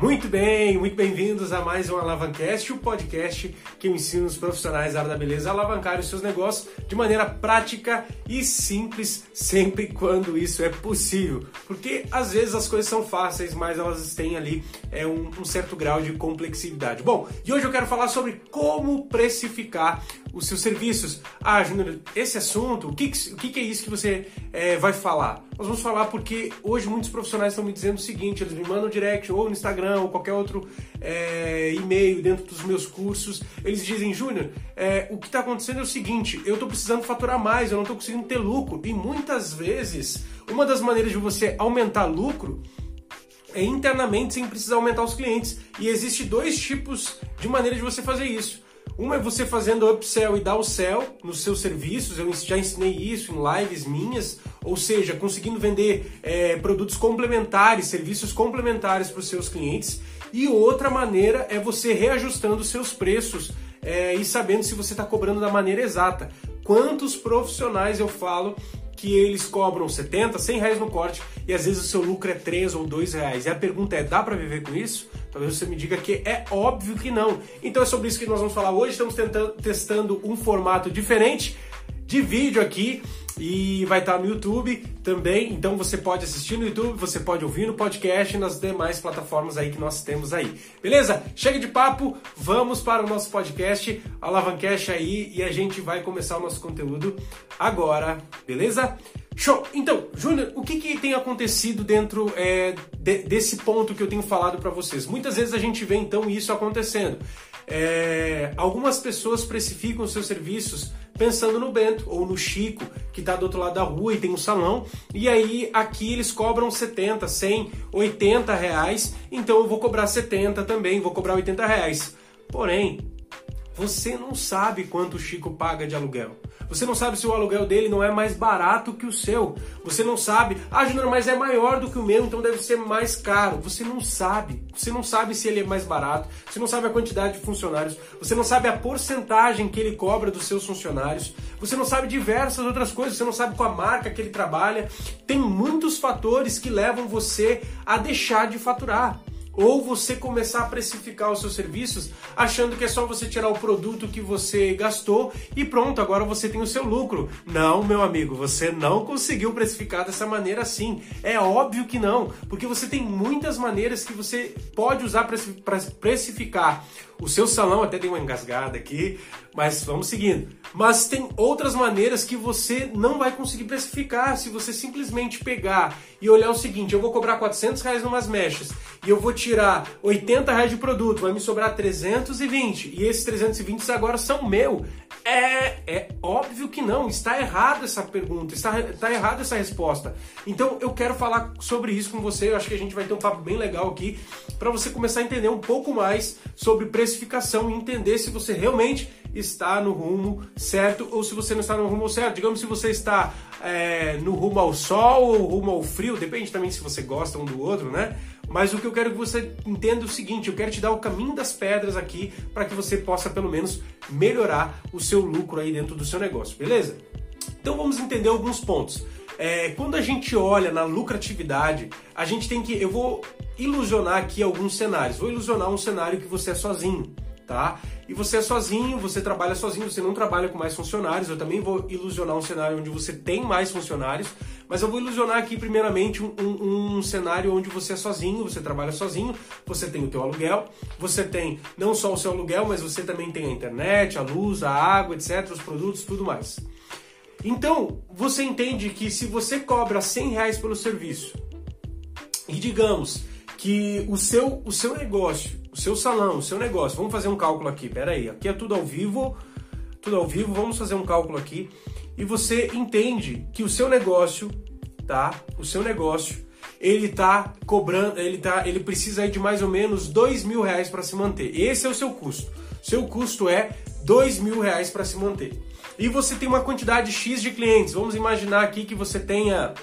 Muito bem, muito bem-vindos a mais um Alavancast, o podcast que eu ensino os profissionais da área da beleza a alavancar os seus negócios de maneira prática e simples, sempre quando isso é possível. Porque às vezes as coisas são fáceis, mas elas têm ali é, um, um certo grau de complexidade. Bom, e hoje eu quero falar sobre como precificar os seus serviços. Ah, Júnior, esse assunto, o que, o que é isso que você é, vai falar? Nós vamos falar porque hoje muitos profissionais estão me dizendo o seguinte: eles me mandam direct ou no Instagram ou qualquer outro é, e-mail dentro dos meus cursos. Eles dizem, Júnior, é, o que está acontecendo é o seguinte: eu estou precisando faturar mais, eu não estou conseguindo ter lucro. E muitas vezes, uma das maneiras de você aumentar lucro é internamente sem precisar aumentar os clientes. E existe dois tipos de maneira de você fazer isso. Uma é você fazendo upsell e downsell nos seus serviços, eu já ensinei isso em lives minhas, ou seja, conseguindo vender é, produtos complementares, serviços complementares para os seus clientes. E outra maneira é você reajustando seus preços é, e sabendo se você está cobrando da maneira exata. Quantos profissionais eu falo que eles cobram 70, 100 reais no corte e às vezes o seu lucro é 3 ou 2 reais. E a pergunta é: dá para viver com isso? Talvez você me diga que é óbvio que não. Então é sobre isso que nós vamos falar hoje. Estamos tentando, testando um formato diferente de vídeo aqui e vai estar no YouTube também. Então você pode assistir no YouTube, você pode ouvir no podcast e nas demais plataformas aí que nós temos aí. Beleza? Chega de papo, vamos para o nosso podcast Alavancast aí e a gente vai começar o nosso conteúdo agora, beleza? Show! Então, Júnior, o que, que tem acontecido dentro é, de, desse ponto que eu tenho falado para vocês? Muitas vezes a gente vê então isso acontecendo. É, algumas pessoas precificam seus serviços pensando no Bento ou no Chico, que está do outro lado da rua e tem um salão, e aí aqui eles cobram 70, 100, 80 reais, então eu vou cobrar 70 também, vou cobrar 80 reais. Porém, você não sabe quanto o Chico paga de aluguel. Você não sabe se o aluguel dele não é mais barato que o seu. Você não sabe, ah, Júnior, mas é maior do que o meu, então deve ser mais caro. Você não sabe. Você não sabe se ele é mais barato. Você não sabe a quantidade de funcionários. Você não sabe a porcentagem que ele cobra dos seus funcionários. Você não sabe diversas outras coisas. Você não sabe com a marca que ele trabalha. Tem muitos fatores que levam você a deixar de faturar ou você começar a precificar os seus serviços achando que é só você tirar o produto que você gastou e pronto, agora você tem o seu lucro. Não, meu amigo, você não conseguiu precificar dessa maneira assim. É óbvio que não, porque você tem muitas maneiras que você pode usar para precificar o seu salão. Até tem uma engasgada aqui, mas vamos seguindo. Mas tem outras maneiras que você não vai conseguir precificar se você simplesmente pegar e olhar o seguinte: eu vou cobrar 400 reais numas mechas e eu vou tirar 80 reais de produto, vai me sobrar 320 e esses 320 agora são meu. É, é óbvio que não, está errada essa pergunta, está, está errada essa resposta. Então eu quero falar sobre isso com você, eu acho que a gente vai ter um papo bem legal aqui para você começar a entender um pouco mais sobre precificação e entender se você realmente está no rumo certo ou se você não está no rumo certo. Digamos se você está é, no rumo ao sol ou rumo ao frio, depende também se você gosta um do outro, né? Mas o que eu quero que você entenda é o seguinte: eu quero te dar o caminho das pedras aqui para que você possa pelo menos melhorar o seu lucro aí dentro do seu negócio, beleza? Então vamos entender alguns pontos. É, quando a gente olha na lucratividade, a gente tem que. Eu vou ilusionar aqui alguns cenários. Vou ilusionar um cenário que você é sozinho tá? E você é sozinho, você trabalha sozinho, você não trabalha com mais funcionários. Eu também vou ilusionar um cenário onde você tem mais funcionários, mas eu vou ilusionar aqui primeiramente um, um, um, cenário onde você é sozinho, você trabalha sozinho, você tem o teu aluguel, você tem não só o seu aluguel, mas você também tem a internet, a luz, a água, etc, os produtos, tudo mais. Então, você entende que se você cobra 100 reais pelo serviço e digamos que o seu, o seu negócio o seu salão, o seu negócio. Vamos fazer um cálculo aqui. Pera aí, aqui é tudo ao vivo, tudo ao vivo. Vamos fazer um cálculo aqui e você entende que o seu negócio, tá? O seu negócio, ele tá cobrando, ele tá, ele precisa de mais ou menos dois mil reais para se manter. Esse é o seu custo. Seu custo é dois mil reais para se manter. E você tem uma quantidade x de clientes. Vamos imaginar aqui que você tenha,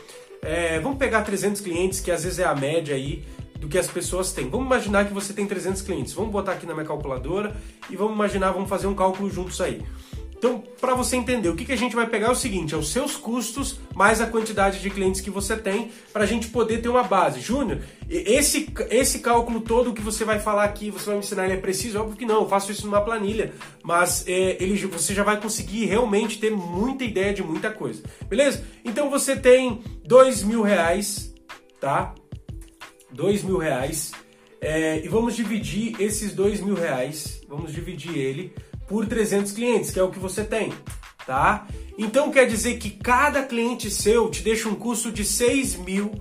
é, vamos pegar 300 clientes, que às vezes é a média aí do que as pessoas têm. Vamos imaginar que você tem 300 clientes. Vamos botar aqui na minha calculadora e vamos imaginar, vamos fazer um cálculo juntos aí. Então, para você entender, o que, que a gente vai pegar é o seguinte: é os seus custos mais a quantidade de clientes que você tem, para a gente poder ter uma base. Júnior, esse, esse cálculo todo que você vai falar aqui, você vai me ensinar, ele é preciso? Óbvio que não, eu faço isso numa planilha, mas é, ele, você já vai conseguir realmente ter muita ideia de muita coisa, beleza? Então você tem dois mil reais, tá? Dois mil reais. É, e vamos dividir esses dois mil reais, vamos dividir ele por 300 clientes, que é o que você tem, tá? Então quer dizer que cada cliente seu te deixa um custo de 6 mil,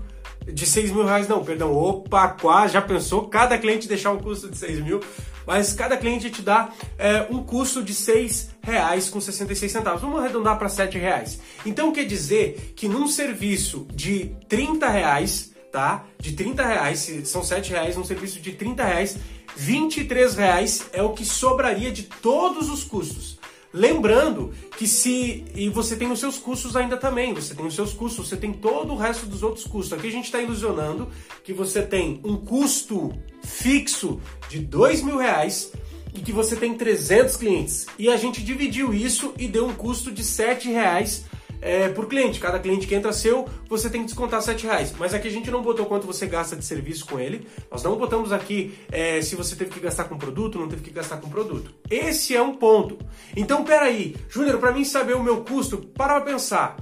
de 6 mil reais, não, perdão, opa, quase, já pensou? Cada cliente deixar um custo de 6 mil, mas cada cliente te dá é, um custo de 6 reais com 66 centavos. Vamos arredondar para 7 reais. Então quer dizer que num serviço de 30 reais, tá? De 30 reais, são 7 reais, num serviço de 30 reais, 23 reais é o que sobraria de todos os custos. Lembrando que se. E você tem os seus custos ainda também, você tem os seus custos, você tem todo o resto dos outros custos. Aqui a gente está ilusionando que você tem um custo fixo de dois mil reais e que você tem 300 clientes. E a gente dividiu isso e deu um custo de sete reais é, por cliente. Cada cliente que entra seu, você tem que descontar 7 reais. Mas aqui a gente não botou quanto você gasta de serviço com ele. Nós não botamos aqui é, se você teve que gastar com produto, não teve que gastar com produto. Esse é um ponto. Então, peraí, Júnior, para mim saber o meu custo, para pensar.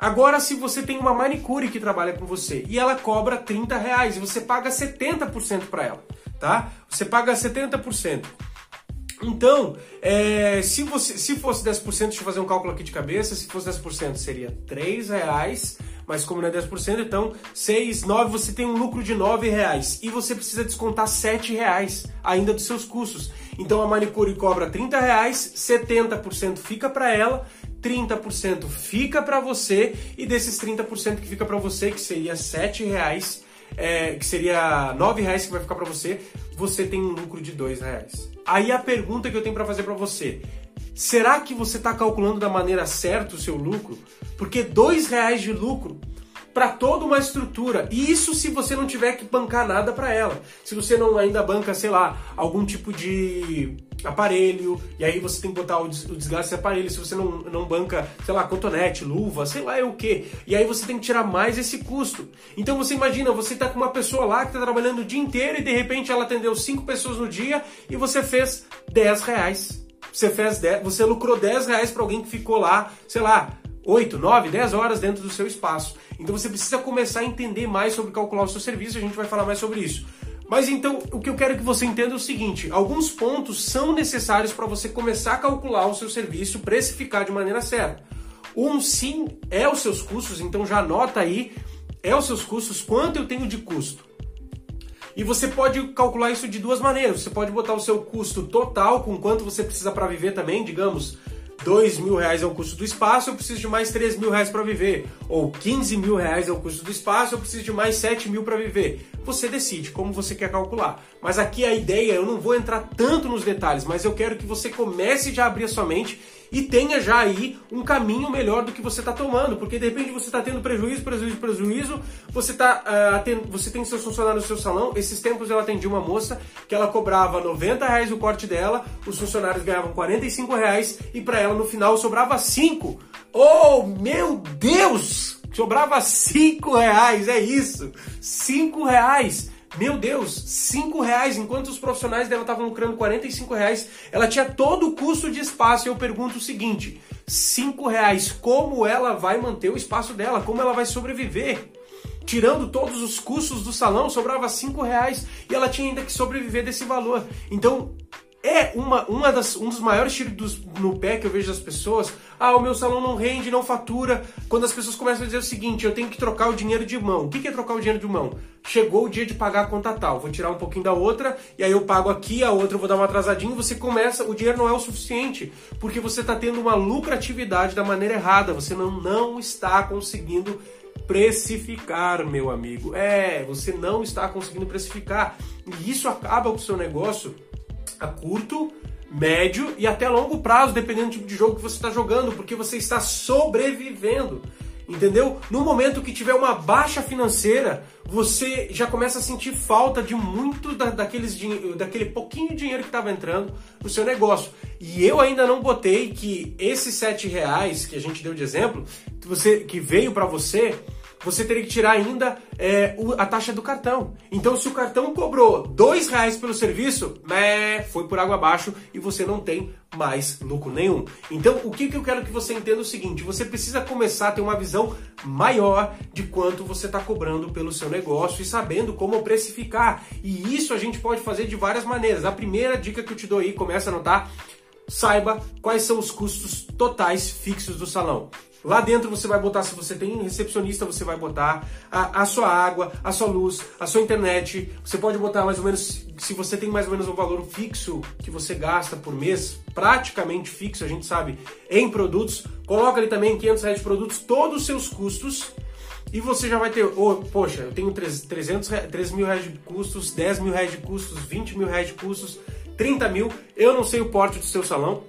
Agora, se você tem uma manicure que trabalha com você e ela cobra 30 reais e você paga 70% para ela, tá? Você paga 70%. Então, é, se, você, se fosse 10%, deixa eu fazer um cálculo aqui de cabeça, se fosse 10% seria 3 reais, mas como não é 10%, então 6, 9, você tem um lucro de 9 reais e você precisa descontar 7 reais ainda dos seus custos. Então a manicure cobra 30 reais, 70% fica para ela, 30% fica para você e desses 30% que fica para você, que seria 7 reais, é, que seria 9 reais que vai ficar para você, você tem um lucro de 2 reais. Aí a pergunta que eu tenho para fazer para você, será que você está calculando da maneira certa o seu lucro? Porque 2 reais de lucro para toda uma estrutura. E isso se você não tiver que bancar nada para ela. Se você não ainda banca, sei lá, algum tipo de aparelho, e aí você tem que botar o desgaste de aparelho, se você não, não banca, sei lá, cotonete, luva, sei lá é o que. E aí você tem que tirar mais esse custo. Então você imagina, você tá com uma pessoa lá que tá trabalhando o dia inteiro e de repente ela atendeu cinco pessoas no dia e você fez 10 reais. Você fez 10, você lucrou 10 reais para alguém que ficou lá, sei lá, 8, 9, 10 horas dentro do seu espaço. Então você precisa começar a entender mais sobre calcular o seu serviço, a gente vai falar mais sobre isso. Mas então, o que eu quero que você entenda é o seguinte: alguns pontos são necessários para você começar a calcular o seu serviço, precificar de maneira certa. Um sim é os seus custos, então já anota aí, é os seus custos, quanto eu tenho de custo. E você pode calcular isso de duas maneiras. Você pode botar o seu custo total, com quanto você precisa para viver também, digamos, 2 mil reais é o custo do espaço, eu preciso de mais 3 mil reais para viver. Ou 15 mil reais é o custo do espaço, eu preciso de mais 7 mil para viver. Você decide como você quer calcular. Mas aqui a ideia, eu não vou entrar tanto nos detalhes, mas eu quero que você comece já a abrir a sua mente e tenha já aí um caminho melhor do que você está tomando, porque de repente você está tendo prejuízo, prejuízo, prejuízo, você, tá, uh, você tem seus funcionários no seu salão, esses tempos eu atendi uma moça que ela cobrava 90 reais o corte dela, os funcionários ganhavam 45 reais e para ela no final sobrava 5. Oh, meu Deus! Sobrava 5 reais, é isso! 5 reais! Meu Deus, 5 reais, enquanto os profissionais dela estavam lucrando 45 reais, ela tinha todo o custo de espaço. E eu pergunto o seguinte: 5 reais, como ela vai manter o espaço dela? Como ela vai sobreviver? Tirando todos os custos do salão, sobrava 5 reais e ela tinha ainda que sobreviver desse valor. Então, é uma, uma das, um dos maiores tiros no pé que eu vejo das pessoas. Ah, o meu salão não rende, não fatura. Quando as pessoas começam a dizer o seguinte, eu tenho que trocar o dinheiro de mão. O que é trocar o dinheiro de mão? Chegou o dia de pagar a conta tal, vou tirar um pouquinho da outra, e aí eu pago aqui, a outra eu vou dar uma atrasadinha, você começa, o dinheiro não é o suficiente, porque você está tendo uma lucratividade da maneira errada, você não, não está conseguindo precificar, meu amigo. É, você não está conseguindo precificar. E isso acaba com o seu negócio a curto, médio e até longo prazo, dependendo do tipo de jogo que você está jogando, porque você está sobrevivendo. Entendeu? No momento que tiver uma baixa financeira, você já começa a sentir falta de muito da, daqueles, daquele pouquinho dinheiro que estava entrando no seu negócio. E eu ainda não botei que esses sete reais que a gente deu de exemplo, que, você, que veio para você, você teria que tirar ainda é, a taxa do cartão. Então, se o cartão cobrou dois reais pelo serviço, né, foi por água abaixo e você não tem mais lucro nenhum. Então, o que, que eu quero que você entenda é o seguinte: você precisa começar a ter uma visão maior de quanto você está cobrando pelo seu negócio e sabendo como precificar. E isso a gente pode fazer de várias maneiras. A primeira dica que eu te dou aí, começa a anotar, saiba quais são os custos totais fixos do salão. Lá dentro você vai botar, se você tem recepcionista, você vai botar a, a, sua água, a sua luz, a sua internet. Você pode botar mais ou menos, se você tem mais ou menos um valor fixo que você gasta por mês, praticamente fixo, a gente sabe, em produtos. Coloca ali também 500 reais de produtos, todos os seus custos. E você já vai ter, oh, poxa, eu tenho 300, 3 mil reais de custos, 10 mil reais de custos, 20 mil reais de custos, 30 mil. Eu não sei o porte do seu salão,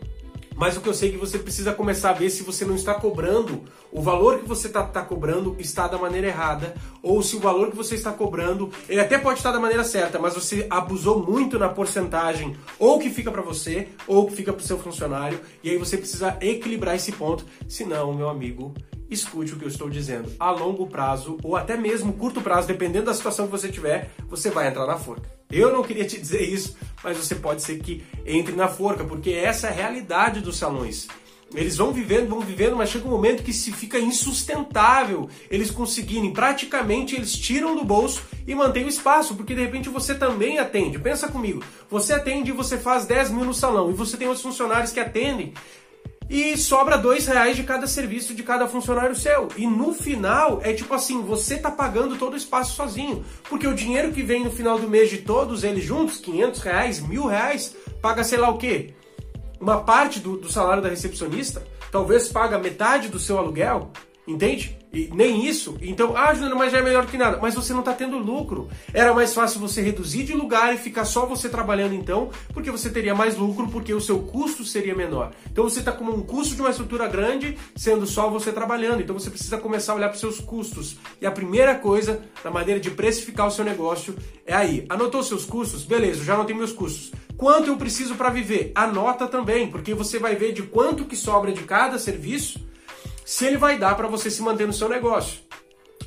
mas o que eu sei é que você precisa começar a ver se você não está cobrando, o valor que você está tá cobrando está da maneira errada, ou se o valor que você está cobrando, ele até pode estar da maneira certa, mas você abusou muito na porcentagem, ou que fica para você, ou que fica para o seu funcionário, e aí você precisa equilibrar esse ponto, senão, meu amigo, escute o que eu estou dizendo. A longo prazo, ou até mesmo curto prazo, dependendo da situação que você tiver, você vai entrar na forca. Eu não queria te dizer isso, mas você pode ser que entre na forca, porque essa é a realidade dos salões. Eles vão vivendo, vão vivendo, mas chega um momento que se fica insustentável eles conseguirem, praticamente eles tiram do bolso e mantêm o espaço, porque de repente você também atende. Pensa comigo, você atende e você faz 10 mil no salão, e você tem outros funcionários que atendem e sobra dois reais de cada serviço de cada funcionário seu. E no final é tipo assim, você tá pagando todo o espaço sozinho, porque o dinheiro que vem no final do mês de todos eles juntos, 500 reais, mil reais, paga sei lá o quê? Uma parte do, do salário da recepcionista, talvez paga metade do seu aluguel, entende? E nem isso. Então, ah, Júnior, mas já é melhor que nada. Mas você não está tendo lucro. Era mais fácil você reduzir de lugar e ficar só você trabalhando então, porque você teria mais lucro, porque o seu custo seria menor. Então você está com um custo de uma estrutura grande, sendo só você trabalhando. Então você precisa começar a olhar para os seus custos. E a primeira coisa, na maneira de precificar o seu negócio, é aí. Anotou seus custos? Beleza, já anotei meus custos. Quanto eu preciso para viver? Anota também, porque você vai ver de quanto que sobra de cada serviço se ele vai dar para você se manter no seu negócio.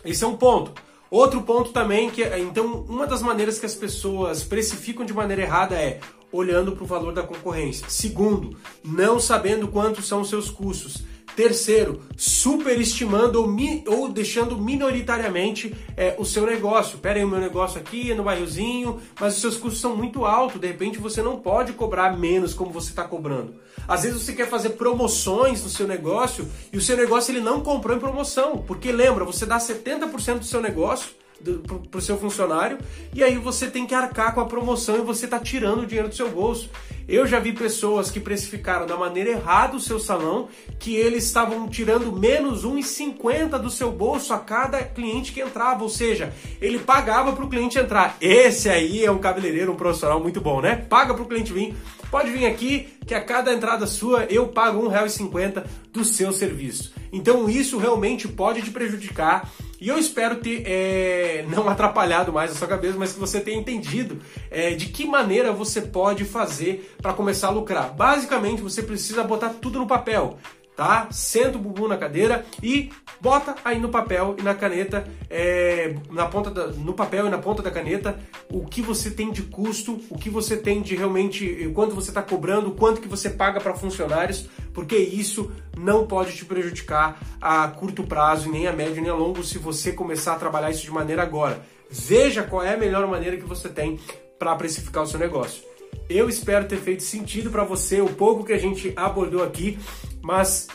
Esse é um ponto. Outro ponto também que então uma das maneiras que as pessoas precificam de maneira errada é olhando para o valor da concorrência. Segundo, não sabendo quantos são os seus custos. Terceiro, superestimando ou, mi, ou deixando minoritariamente é, o seu negócio. Pera aí, o meu negócio aqui é no bairrozinho, mas os seus custos são muito altos. De repente você não pode cobrar menos como você está cobrando. Às vezes você quer fazer promoções no seu negócio e o seu negócio ele não comprou em promoção. Porque lembra, você dá 70% do seu negócio para o seu funcionário e aí você tem que arcar com a promoção e você está tirando o dinheiro do seu bolso. Eu já vi pessoas que precificaram da maneira errada o seu salão, que eles estavam tirando menos 1,50 do seu bolso a cada cliente que entrava, ou seja, ele pagava para o cliente entrar. Esse aí é um cabeleireiro, um profissional muito bom, né? Paga para o cliente vir, pode vir aqui que a cada entrada sua eu pago R$1,50 do seu serviço. Então isso realmente pode te prejudicar e eu espero ter é, não atrapalhado mais a sua cabeça, mas que você tenha entendido é, de que maneira você pode fazer para começar a lucrar. Basicamente, você precisa botar tudo no papel tá? Senta o bumbum na cadeira e bota aí no papel e na caneta, é, na ponta da, no papel e na ponta da caneta, o que você tem de custo, o que você tem de realmente, quanto você está cobrando, quanto que você paga para funcionários, porque isso não pode te prejudicar a curto prazo, nem a médio nem a longo, se você começar a trabalhar isso de maneira agora. Veja qual é a melhor maneira que você tem para precificar o seu negócio. Eu espero ter feito sentido para você o pouco que a gente abordou aqui. Mas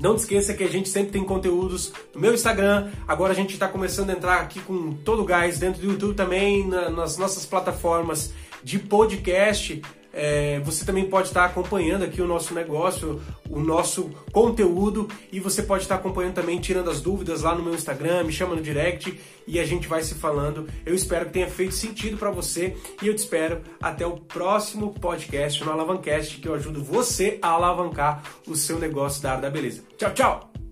não te esqueça que a gente sempre tem conteúdos no meu Instagram. Agora a gente está começando a entrar aqui com todo o gás dentro do YouTube também, na, nas nossas plataformas de podcast. É, você também pode estar acompanhando aqui o nosso negócio, o nosso conteúdo e você pode estar acompanhando também, tirando as dúvidas lá no meu Instagram, me chama no direct e a gente vai se falando. Eu espero que tenha feito sentido para você e eu te espero até o próximo podcast no Alavancast que eu ajudo você a alavancar o seu negócio da área da beleza. Tchau, tchau!